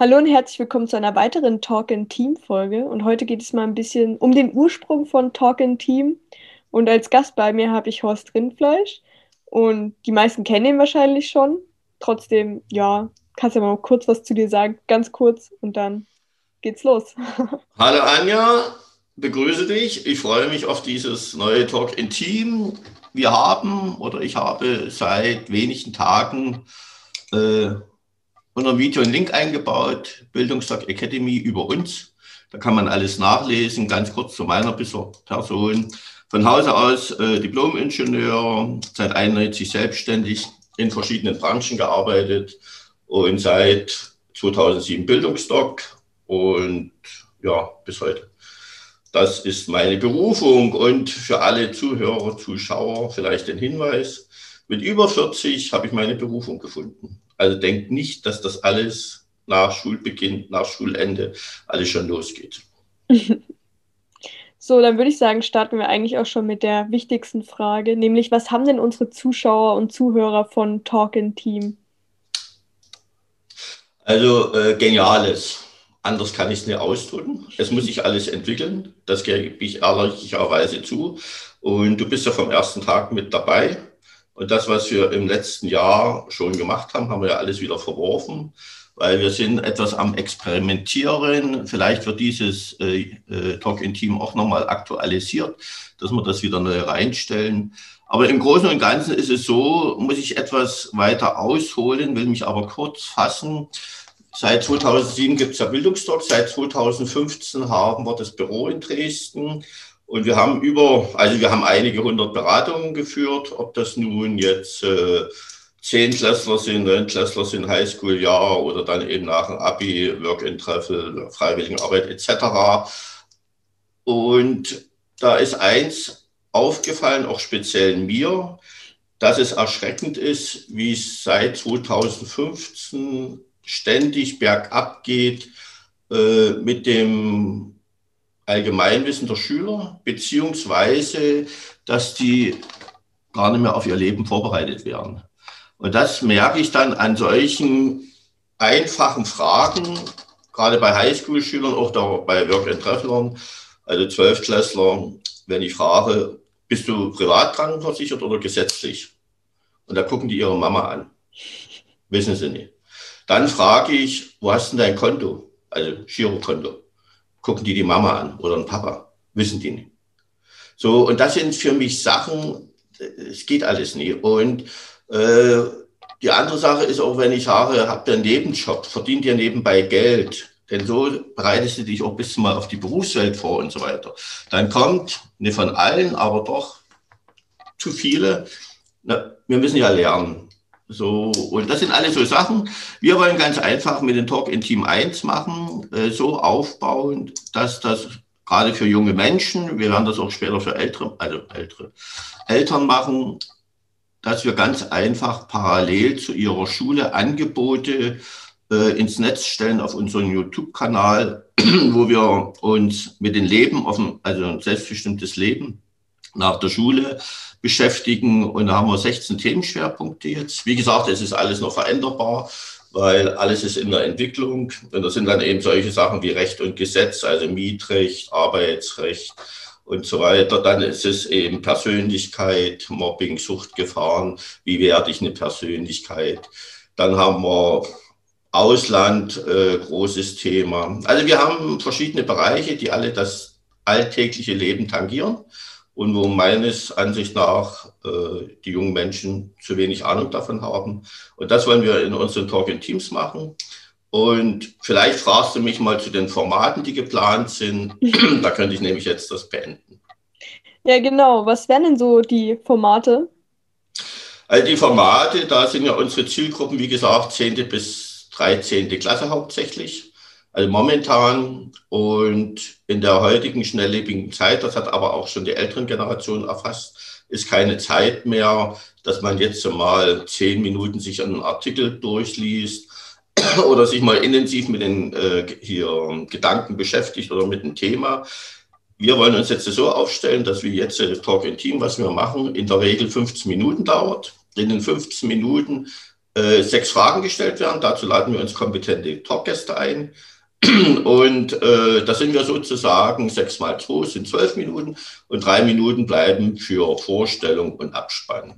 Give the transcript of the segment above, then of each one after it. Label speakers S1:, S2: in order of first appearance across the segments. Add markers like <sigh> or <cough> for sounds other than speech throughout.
S1: Hallo und herzlich willkommen zu einer weiteren Talk in Team Folge. Und heute geht es mal ein bisschen um den Ursprung von Talk in Team. Und als Gast bei mir habe ich Horst Rindfleisch. Und die meisten kennen ihn wahrscheinlich schon. Trotzdem, ja, kannst du ja mal kurz was zu dir sagen, ganz kurz, und dann geht's los. <laughs>
S2: Hallo Anja, begrüße dich. Ich freue mich auf dieses neue Talk in Team. Wir haben oder ich habe seit wenigen Tagen äh, unter dem Video einen Link eingebaut, Bildungstag Academy über uns. Da kann man alles nachlesen, ganz kurz zu meiner Person. Von Hause aus äh, Diplom-Ingenieur, seit 91 selbstständig, in verschiedenen Branchen gearbeitet und seit 2007 Bildungsdoc und ja, bis heute. Das ist meine Berufung und für alle Zuhörer, Zuschauer vielleicht den Hinweis. Mit über 40 habe ich meine Berufung gefunden. Also denkt nicht, dass das alles nach Schulbeginn, nach Schulende alles schon losgeht. <laughs>
S1: So, dann würde ich sagen, starten wir eigentlich auch schon mit der wichtigsten Frage, nämlich was haben denn unsere Zuschauer und Zuhörer von Talk in Team?
S2: Also äh, geniales. Anders kann ich es nicht ausdrücken. Es muss sich alles entwickeln. Das gebe ich ehrlicherweise zu. Und du bist ja vom ersten Tag mit dabei. Und das, was wir im letzten Jahr schon gemacht haben, haben wir ja alles wieder verworfen, weil wir sind etwas am Experimentieren. Vielleicht wird dieses äh, äh Talk in Team auch nochmal aktualisiert, dass wir das wieder neu reinstellen. Aber im Großen und Ganzen ist es so, muss ich etwas weiter ausholen, will mich aber kurz fassen. Seit 2007 gibt es ja Bildungstalk, seit 2015 haben wir das Büro in Dresden und wir haben über, also wir haben einige hundert Beratungen geführt, ob das nun jetzt äh, Zehntklässler sind, Neunklässler sind, Highschool-Jahr oder dann eben nach dem Abi, Work-in-Treffel, Freiwilligenarbeit etc. Und da ist eins aufgefallen, auch speziell mir, dass es erschreckend ist, wie es seit 2015 ständig bergab geht äh, mit dem Allgemeinwissen der Schüler, beziehungsweise dass die gar nicht mehr auf ihr Leben vorbereitet werden. Und das merke ich dann an solchen einfachen Fragen, gerade bei Highschool-Schülern, auch da bei Work-and-Trefflern, also Zwölftklässler, wenn ich frage, bist du privat krankenversichert oder gesetzlich? Und da gucken die ihre Mama an. Wissen sie nicht. Dann frage ich, wo hast du denn dein Konto? Also Girokonto gucken die die Mama an oder den Papa, wissen die nicht. So, und das sind für mich Sachen, es geht alles nie. Und äh, die andere Sache ist auch, wenn ich sage, habt ihr einen Nebenjob, verdient ihr nebenbei Geld, denn so bereitest du dich auch bis mal auf die Berufswelt vor und so weiter. Dann kommt, nicht von allen, aber doch zu viele, na, wir müssen ja lernen. So, und das sind alles so Sachen. Wir wollen ganz einfach mit dem Talk in Team 1 machen, äh, so aufbauen, dass das gerade für junge Menschen, wir werden das auch später für ältere, also ältere Eltern machen, dass wir ganz einfach parallel zu ihrer Schule Angebote äh, ins Netz stellen auf unseren YouTube-Kanal, <clears throat> wo wir uns mit dem Leben, offen, also ein selbstbestimmtes Leben nach der Schule beschäftigen. Und da haben wir 16 Themenschwerpunkte jetzt. Wie gesagt, es ist alles noch veränderbar, weil alles ist in der Entwicklung. Und das sind dann eben solche Sachen wie Recht und Gesetz, also Mietrecht, Arbeitsrecht und so weiter. Dann ist es eben Persönlichkeit, Mobbing, Suchtgefahren. Wie werde ich eine Persönlichkeit? Dann haben wir Ausland, äh, großes Thema. Also wir haben verschiedene Bereiche, die alle das alltägliche Leben tangieren und wo meines Ansicht nach äh, die jungen Menschen zu wenig Ahnung davon haben. Und das wollen wir in unseren Talk in Teams machen. Und vielleicht fragst du mich mal zu den Formaten, die geplant sind. <clears throat> da könnte ich nämlich jetzt das beenden.
S1: Ja, genau. Was wären denn so die Formate?
S2: Also die Formate, da sind ja unsere Zielgruppen, wie gesagt, 10. bis 13. Klasse hauptsächlich. Also momentan und in der heutigen schnelllebigen Zeit, das hat aber auch schon die älteren Generationen erfasst, ist keine Zeit mehr, dass man jetzt mal zehn Minuten sich einen Artikel durchliest <clears throat> oder sich mal intensiv mit den äh, hier Gedanken beschäftigt oder mit dem Thema. Wir wollen uns jetzt so aufstellen, dass wir jetzt äh, Talk in Team, was wir machen, in der Regel 15 Minuten dauert. In den 15 Minuten äh, sechs Fragen gestellt werden. Dazu laden wir uns kompetente Talkgäste ein. <clears throat> Und äh, da sind wir sozusagen sechs mal zwei sind zwölf Minuten und drei Minuten bleiben für Vorstellung und Abspann.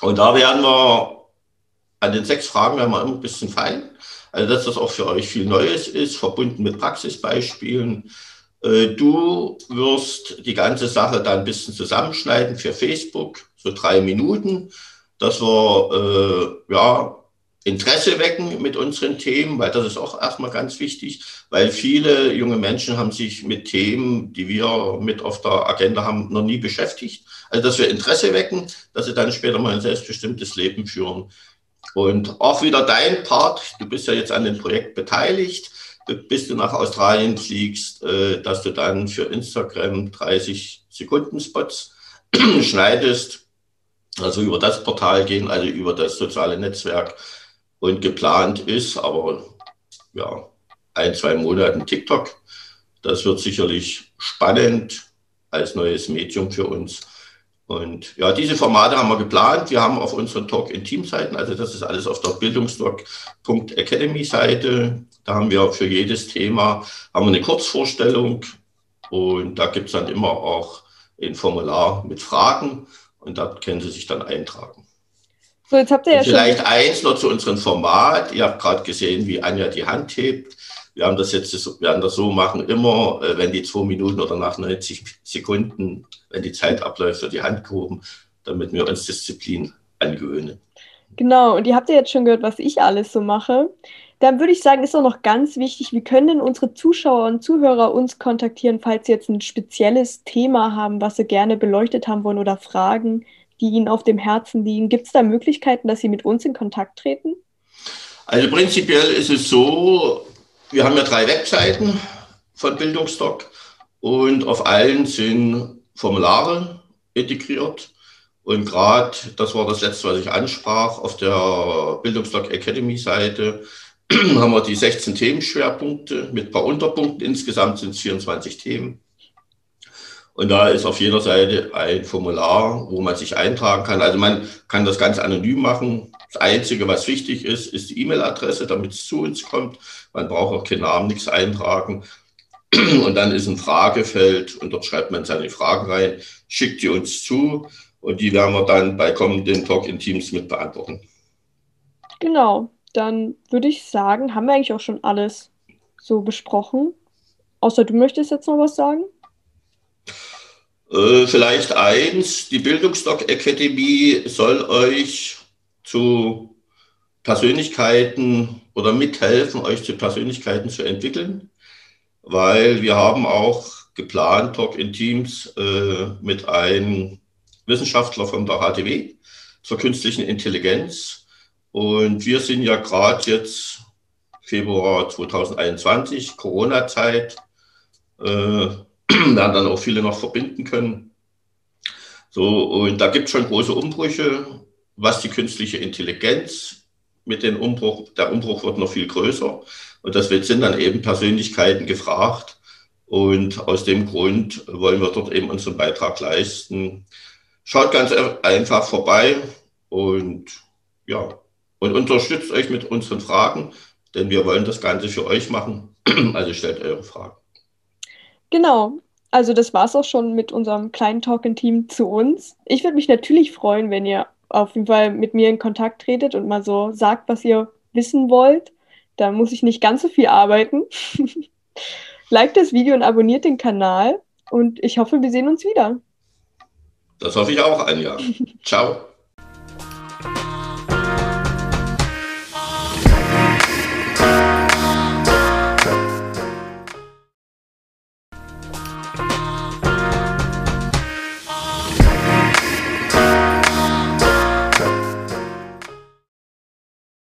S2: Und da werden wir an den sechs Fragen werden wir immer ein bisschen fein. Also dass das auch für euch viel Neues ist, verbunden mit Praxisbeispielen. Äh, du wirst die ganze Sache dann ein bisschen zusammenschneiden für Facebook, so drei Minuten, dass wir äh, ja Interesse wecken mit unseren Themen, weil das ist auch erstmal ganz wichtig, weil viele junge Menschen haben sich mit Themen, die wir mit auf der Agenda haben, noch nie beschäftigt. Also, dass wir Interesse wecken, dass sie dann später mal ein selbstbestimmtes Leben führen. Und auch wieder dein Part, du bist ja jetzt an dem Projekt beteiligt, bis du nach Australien fliegst, äh, dass du dann für Instagram 30 Sekunden Spots <clears throat> schneidest, also über das Portal gehen, also über das soziale Netzwerk und geplant ist, aber ja, ein, zwei Monaten TikTok. Das wird sicherlich spannend als neues Medium für uns. Und ja, diese Formate haben wir geplant. Wir haben auf unseren Talk in Team-Seiten, also das ist alles auf der bildungsdoc.academy-Seite. Da haben wir für jedes Thema haben wir eine Kurzvorstellung und da gibt es dann immer auch ein Formular mit Fragen und da können Sie sich dann eintragen. So, jetzt habt ihr ja vielleicht schon... eins noch zu unserem Format. Ihr habt gerade gesehen, wie Anja die Hand hebt. Wir haben das jetzt, werden das so machen, immer, äh, wenn die zwei Minuten oder nach 90 Sekunden, wenn die Zeit abläuft, wird die Hand gehoben, damit wir uns Disziplin angewöhnen.
S1: Genau, und ihr habt ja jetzt schon gehört, was ich alles so mache. Dann würde ich sagen, ist auch noch ganz wichtig, wie können denn unsere Zuschauer und Zuhörer uns kontaktieren, falls sie jetzt ein spezielles Thema haben, was sie gerne beleuchtet haben wollen oder Fragen, die Ihnen auf dem Herzen liegen. Gibt es da Möglichkeiten, dass Sie mit uns in Kontakt treten?
S2: Also prinzipiell ist es so, wir haben ja drei Webseiten von Bildungsdoc und auf allen sind Formulare integriert. Und gerade, das war das letzte, was ich ansprach, auf der Bildungsdoc Academy Seite <clears throat> haben wir die 16 Themenschwerpunkte mit ein paar Unterpunkten. Insgesamt sind es 24 Themen. Und da ist auf jeder Seite ein Formular, wo man sich eintragen kann. Also man kann das ganz anonym machen. Das Einzige, was wichtig ist, ist die E-Mail-Adresse, damit es zu uns kommt. Man braucht auch keinen Namen, nichts eintragen. <clears throat> Und dann ist ein Fragefeld und dort schreibt man seine Fragen rein, schickt die uns zu und die werden wir dann bei kommenden Talk in Teams mit beantworten.
S1: Genau, dann würde ich sagen, haben wir eigentlich auch schon alles so besprochen. Außer du möchtest jetzt noch was sagen?
S2: Äh, vielleicht eins, die Bildungsdoc Academy soll euch zu Persönlichkeiten oder mithelfen, euch zu Persönlichkeiten zu entwickeln, weil wir haben auch geplant, Talk in Teams äh, mit einem Wissenschaftler von der HTW zur künstlichen Intelligenz. Und wir sind ja gerade jetzt Februar 2021, Corona-Zeit, äh, <clears throat> werden dann auch viele noch verbinden können. So, und da gibt es schon große Umbrüche, was die künstliche Intelligenz mit dem Umbruch, der Umbruch wird noch viel größer. Und deswegen sind dann eben Persönlichkeiten gefragt. Und aus dem Grund wollen wir dort eben unseren Beitrag leisten. Schaut ganz einfach vorbei und ja, und unterstützt euch mit unseren Fragen, denn wir wollen das Ganze für euch machen. <clears throat> Also stellt eure Fragen.
S1: Genau. Also das war es auch schon mit unserem kleinen Talk-in-Team zu uns. Ich würde mich natürlich freuen, wenn ihr auf jeden Fall mit mir in Kontakt tretet und mal so sagt, was ihr wissen wollt. Da muss ich nicht ganz so viel arbeiten. <laughs> Liked das Video und abonniert den Kanal. Und ich hoffe, wir sehen uns wieder.
S2: Das hoffe ich auch, Anja. <laughs> Ciao.